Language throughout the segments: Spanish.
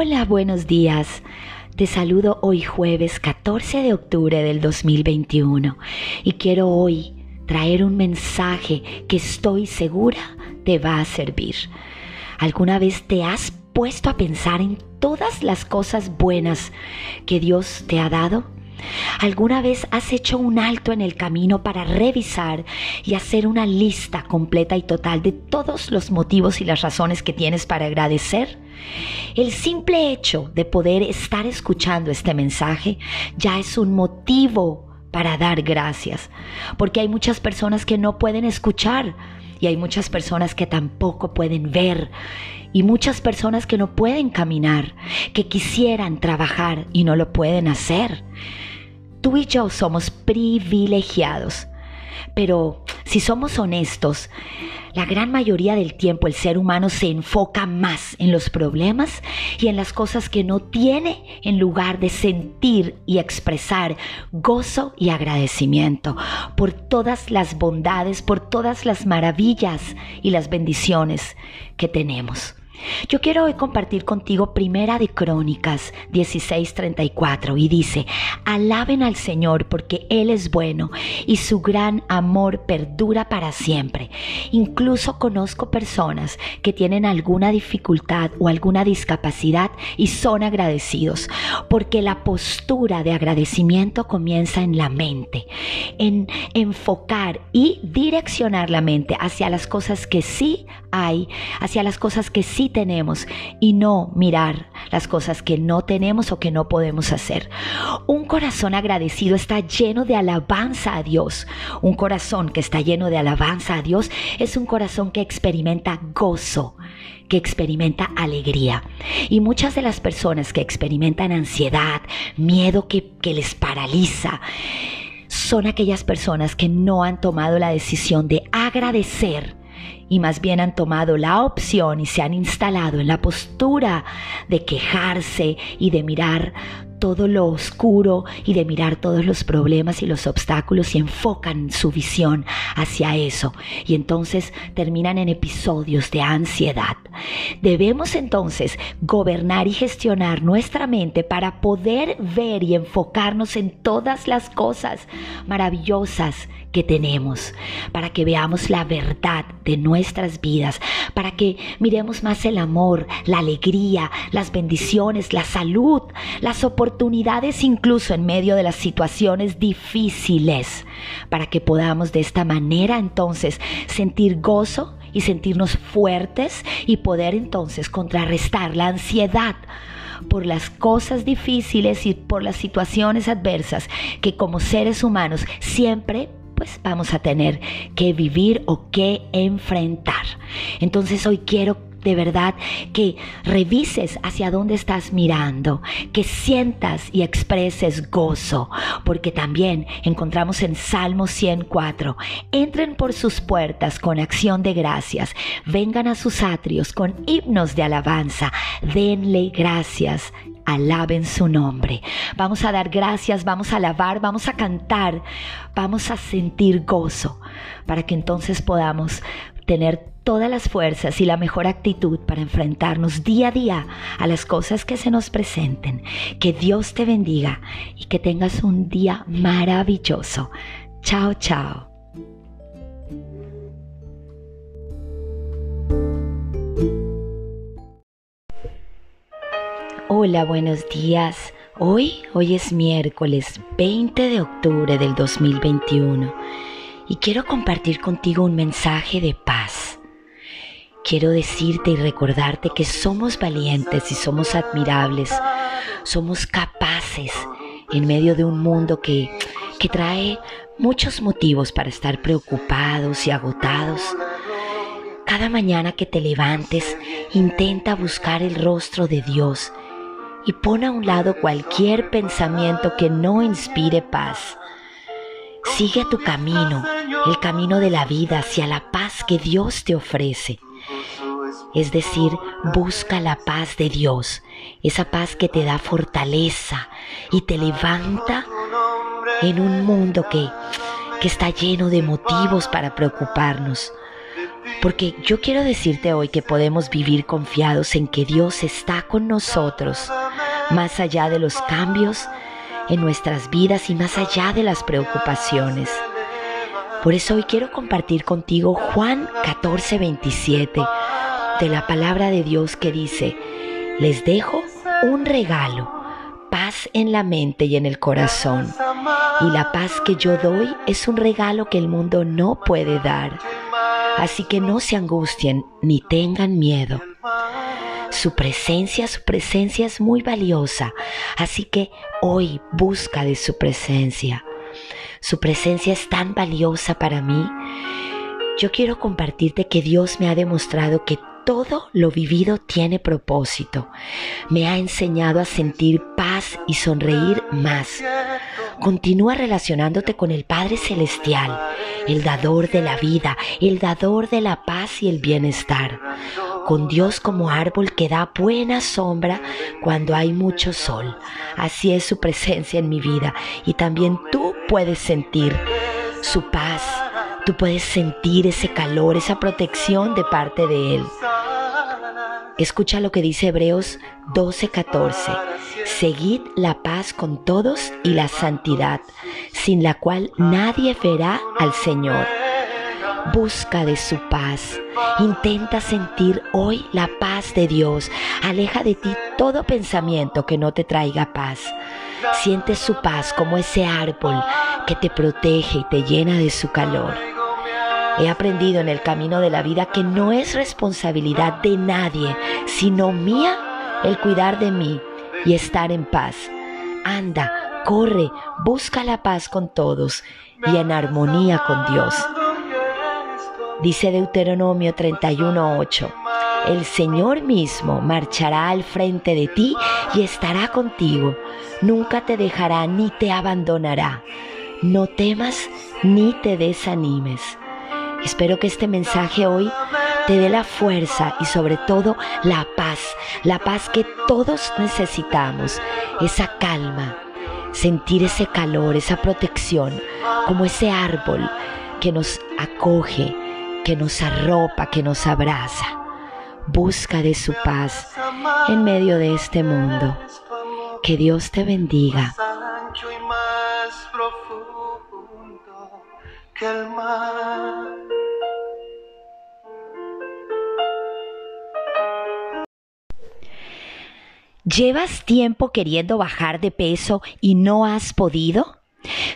Hola, buenos días. Te saludo hoy jueves 14 de octubre del 2021 y quiero hoy traer un mensaje que estoy segura te va a servir. ¿Alguna vez te has puesto a pensar en todas las cosas buenas que Dios te ha dado? ¿Alguna vez has hecho un alto en el camino para revisar y hacer una lista completa y total de todos los motivos y las razones que tienes para agradecer? El simple hecho de poder estar escuchando este mensaje ya es un motivo para dar gracias, porque hay muchas personas que no pueden escuchar y hay muchas personas que tampoco pueden ver y muchas personas que no pueden caminar, que quisieran trabajar y no lo pueden hacer. Tú y yo somos privilegiados, pero si somos honestos, la gran mayoría del tiempo el ser humano se enfoca más en los problemas y en las cosas que no tiene en lugar de sentir y expresar gozo y agradecimiento por todas las bondades, por todas las maravillas y las bendiciones que tenemos. Yo quiero hoy compartir contigo Primera de Crónicas 16:34 y dice, alaben al Señor porque Él es bueno y su gran amor perdura para siempre. Incluso conozco personas que tienen alguna dificultad o alguna discapacidad y son agradecidos porque la postura de agradecimiento comienza en la mente, en enfocar y direccionar la mente hacia las cosas que sí hay, hacia las cosas que sí tenemos y no mirar las cosas que no tenemos o que no podemos hacer. Un corazón agradecido está lleno de alabanza a Dios. Un corazón que está lleno de alabanza a Dios es un corazón que experimenta gozo que experimenta alegría. Y muchas de las personas que experimentan ansiedad, miedo que, que les paraliza, son aquellas personas que no han tomado la decisión de agradecer y más bien han tomado la opción y se han instalado en la postura de quejarse y de mirar todo lo oscuro y de mirar todos los problemas y los obstáculos y enfocan su visión hacia eso y entonces terminan en episodios de ansiedad. Debemos entonces gobernar y gestionar nuestra mente para poder ver y enfocarnos en todas las cosas maravillosas que tenemos, para que veamos la verdad de nuestras vidas, para que miremos más el amor, la alegría, las bendiciones, la salud, las oportunidades incluso en medio de las situaciones difíciles, para que podamos de esta manera entonces sentir gozo y sentirnos fuertes y poder entonces contrarrestar la ansiedad por las cosas difíciles y por las situaciones adversas que como seres humanos siempre pues vamos a tener que vivir o que enfrentar. Entonces hoy quiero de verdad que revises hacia dónde estás mirando, que sientas y expreses gozo, porque también encontramos en Salmo 104, entren por sus puertas con acción de gracias, vengan a sus atrios con himnos de alabanza, denle gracias alaben su nombre. Vamos a dar gracias, vamos a alabar, vamos a cantar, vamos a sentir gozo para que entonces podamos tener todas las fuerzas y la mejor actitud para enfrentarnos día a día a las cosas que se nos presenten. Que Dios te bendiga y que tengas un día maravilloso. Chao, chao. Hola, buenos días. Hoy, hoy es miércoles 20 de octubre del 2021 y quiero compartir contigo un mensaje de paz. Quiero decirte y recordarte que somos valientes y somos admirables, somos capaces en medio de un mundo que, que trae muchos motivos para estar preocupados y agotados. Cada mañana que te levantes, intenta buscar el rostro de Dios y pon a un lado cualquier pensamiento que no inspire paz. Sigue tu camino, el camino de la vida hacia la paz que Dios te ofrece. Es decir, busca la paz de Dios, esa paz que te da fortaleza y te levanta en un mundo que, que está lleno de motivos para preocuparnos. Porque yo quiero decirte hoy que podemos vivir confiados en que Dios está con nosotros, más allá de los cambios en nuestras vidas y más allá de las preocupaciones. Por eso hoy quiero compartir contigo Juan 14, 27 de la palabra de Dios que dice, les dejo un regalo, paz en la mente y en el corazón. Y la paz que yo doy es un regalo que el mundo no puede dar. Así que no se angustien ni tengan miedo. Su presencia, su presencia es muy valiosa. Así que hoy busca de su presencia. Su presencia es tan valiosa para mí. Yo quiero compartirte que Dios me ha demostrado que todo lo vivido tiene propósito. Me ha enseñado a sentir paz y sonreír más. Continúa relacionándote con el Padre Celestial, el dador de la vida, el dador de la paz y el bienestar. Con Dios como árbol que da buena sombra cuando hay mucho sol. Así es su presencia en mi vida y también tú puedes sentir su paz Tú puedes sentir ese calor, esa protección de parte de Él. Escucha lo que dice Hebreos 12:14. Seguid la paz con todos y la santidad, sin la cual nadie verá al Señor. Busca de su paz. Intenta sentir hoy la paz de Dios. Aleja de ti todo pensamiento que no te traiga paz. Siente su paz como ese árbol que te protege y te llena de su calor. He aprendido en el camino de la vida que no es responsabilidad de nadie, sino mía el cuidar de mí y estar en paz. Anda, corre, busca la paz con todos y en armonía con Dios. Dice Deuteronomio 31:8, el Señor mismo marchará al frente de ti y estará contigo. Nunca te dejará ni te abandonará. No temas ni te desanimes. Espero que este mensaje hoy te dé la fuerza y sobre todo la paz, la paz que todos necesitamos, esa calma, sentir ese calor, esa protección, como ese árbol que nos acoge, que nos arropa, que nos abraza. Busca de su paz en medio de este mundo. Que Dios te bendiga. ¿Llevas tiempo queriendo bajar de peso y no has podido?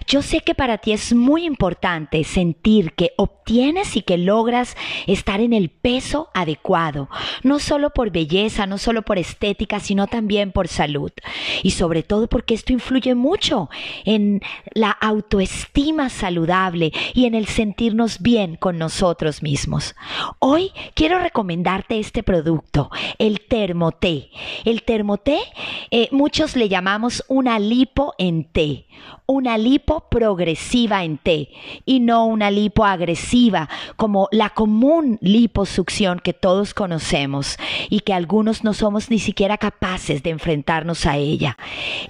Yo sé que para ti es muy importante sentir que obtienes y que logras estar en el peso adecuado, no solo por belleza, no solo por estética, sino también por salud. Y sobre todo porque esto influye mucho en la autoestima saludable y en el sentirnos bien con nosotros mismos. Hoy quiero recomendarte este producto, el termoté. El termoté, eh, muchos le llamamos una lipo en té, una lipo progresiva en té y no una lipo agresiva como la común liposucción que todos conocemos y que algunos no somos ni siquiera capaces de enfrentarnos a ella.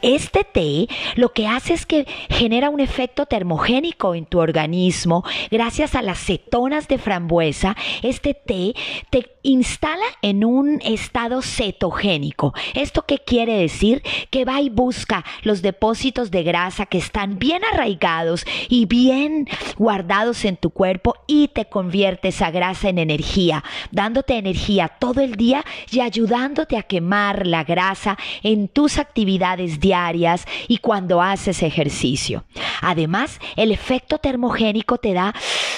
Este té lo que hace es que genera un efecto termogénico en tu organismo gracias a las cetonas de frambuesa. Este té te instala en un estado cetogénico. ¿Esto qué quiere decir? Que va y busca los depósitos de grasa que están bien arraigados y bien guardados en tu cuerpo y te convierte esa grasa en energía, dándote energía todo el día y ayudándote a quemar la grasa en tus actividades diarias y cuando haces ejercicio. Además, el efecto termogénico te da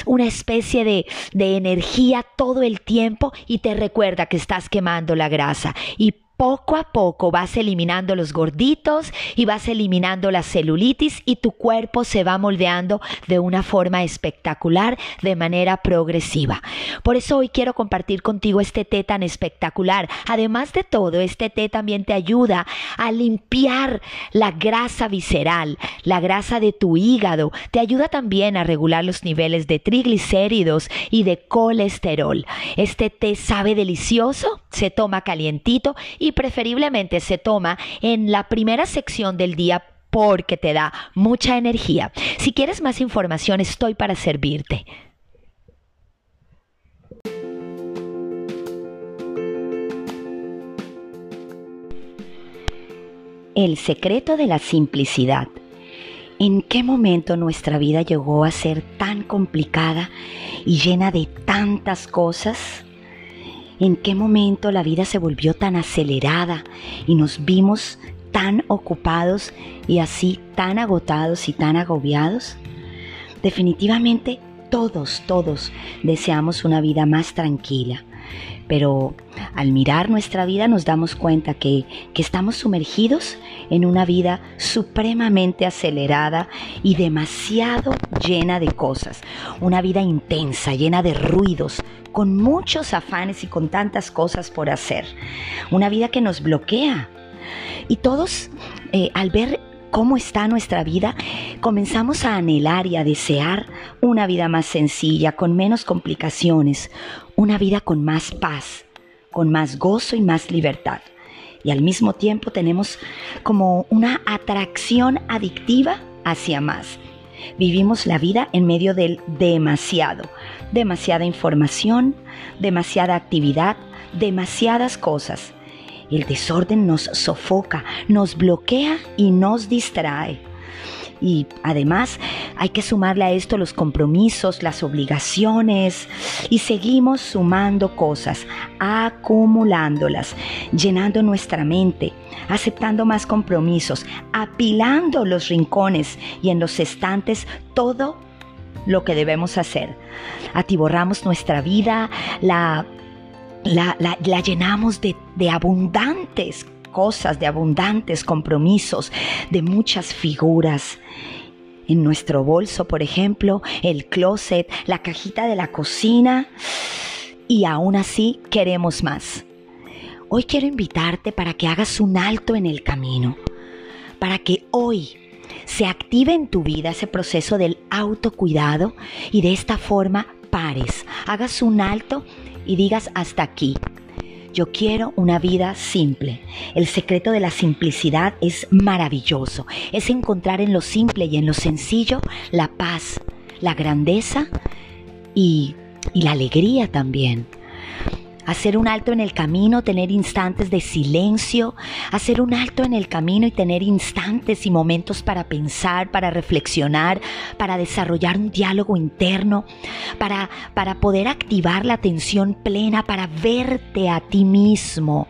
una especie de, energía todo el tiempo y te recuerda que estás quemando la grasa. Y poco a poco vas eliminando los gorditos y vas eliminando la celulitis y tu cuerpo se va moldeando de una forma espectacular, de manera progresiva. Por eso hoy quiero compartir contigo este té tan espectacular. Además de todo, este té también te ayuda a limpiar la grasa visceral, la grasa de tu hígado. Te ayuda también a regular los niveles de triglicéridos y de colesterol. Este té sabe delicioso, se toma calientito y preferiblemente se toma en la primera sección del día porque te da mucha energía. Si quieres más información, estoy para servirte. El secreto de la simplicidad. ¿En qué momento nuestra vida llegó a ser tan complicada y llena de tantas cosas? ¿En qué momento la vida se volvió tan acelerada y nos vimos tan ocupados y así tan agotados y tan agobiados? Definitivamente todos, todos deseamos una vida más tranquila, pero al mirar nuestra vida nos damos cuenta que, que, estamos sumergidos en una vida supremamente acelerada y demasiado llena de cosas. Una vida intensa, llena de ruidos, con muchos afanes y con tantas cosas por hacer. Una vida que nos bloquea. Y todos, eh, al ver cómo está nuestra vida, comenzamos a anhelar y a desear una vida más sencilla, con menos complicaciones, una vida con más paz, con más gozo y más libertad. Y al mismo tiempo tenemos como una atracción adictiva hacia más. Vivimos la vida en medio del demasiado, demasiada información, demasiada actividad, demasiadas cosas. El desorden nos sofoca, nos bloquea y nos distrae. Y además hay que sumarle a esto los compromisos, las obligaciones y seguimos sumando cosas, acumulándolas, llenando nuestra mente, aceptando más compromisos, apilando los rincones y en los estantes todo lo que debemos hacer. Atiborramos nuestra vida, la, la, llenamos de, de abundantes cosas, de abundantes compromisos, de muchas figuras. En nuestro bolso, por ejemplo, el closet, la cajita de la cocina, y aún así queremos más. Hoy quiero invitarte para que hagas un alto en el camino, para que hoy se active en tu vida ese proceso del autocuidado y de esta forma pares, hagas un alto y digas hasta aquí. Yo quiero una vida simple. El secreto de la simplicidad es maravilloso. Es encontrar en lo simple y en lo sencillo la paz, la grandeza y, la alegría también hacer un alto en el camino, tener instantes de silencio, hacer un alto en el camino y tener instantes y momentos para pensar, para reflexionar, para desarrollar un diálogo interno, para, para poder activar la atención plena, para verte a ti mismo,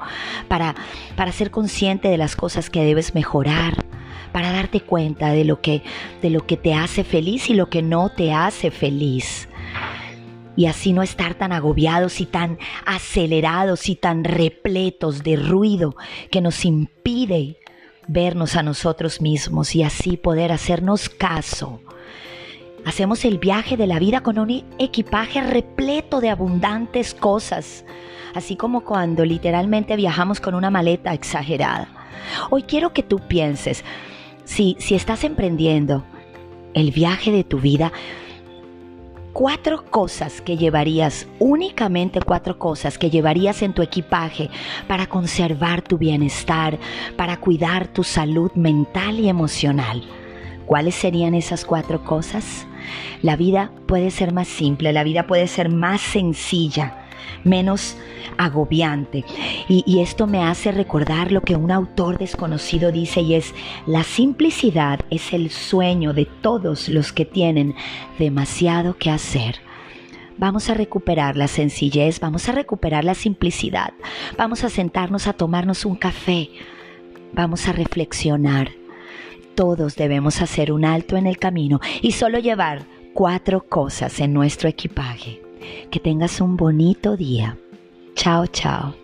para, para ser consciente de las cosas que debes mejorar para darte cuenta de lo que de lo que te hace feliz y lo que no te hace feliz y así no estar tan agobiados y tan acelerados y tan repletos de ruido que nos impide vernos a nosotros mismos y así poder hacernos caso. Hacemos el viaje de la vida con un equipaje repleto de abundantes cosas, así como cuando literalmente viajamos con una maleta exagerada. Hoy quiero que tú pienses, si, si estás emprendiendo el viaje de tu vida, cuatro cosas que llevarías, únicamente cuatro cosas que llevarías en tu equipaje para conservar tu bienestar, para cuidar tu salud mental y emocional. ¿Cuáles serían esas cuatro cosas? La vida puede ser más simple, la vida puede ser más sencilla menos agobiante. Y, esto me hace recordar lo que un autor desconocido dice y es, la simplicidad es el sueño de todos los que tienen demasiado que hacer. Vamos a recuperar la sencillez, vamos a recuperar la simplicidad, vamos a sentarnos a tomarnos un café, vamos a reflexionar. Todos debemos hacer un alto en el camino y solo llevar cuatro cosas en nuestro equipaje. Que tengas un bonito día. Chao, chao.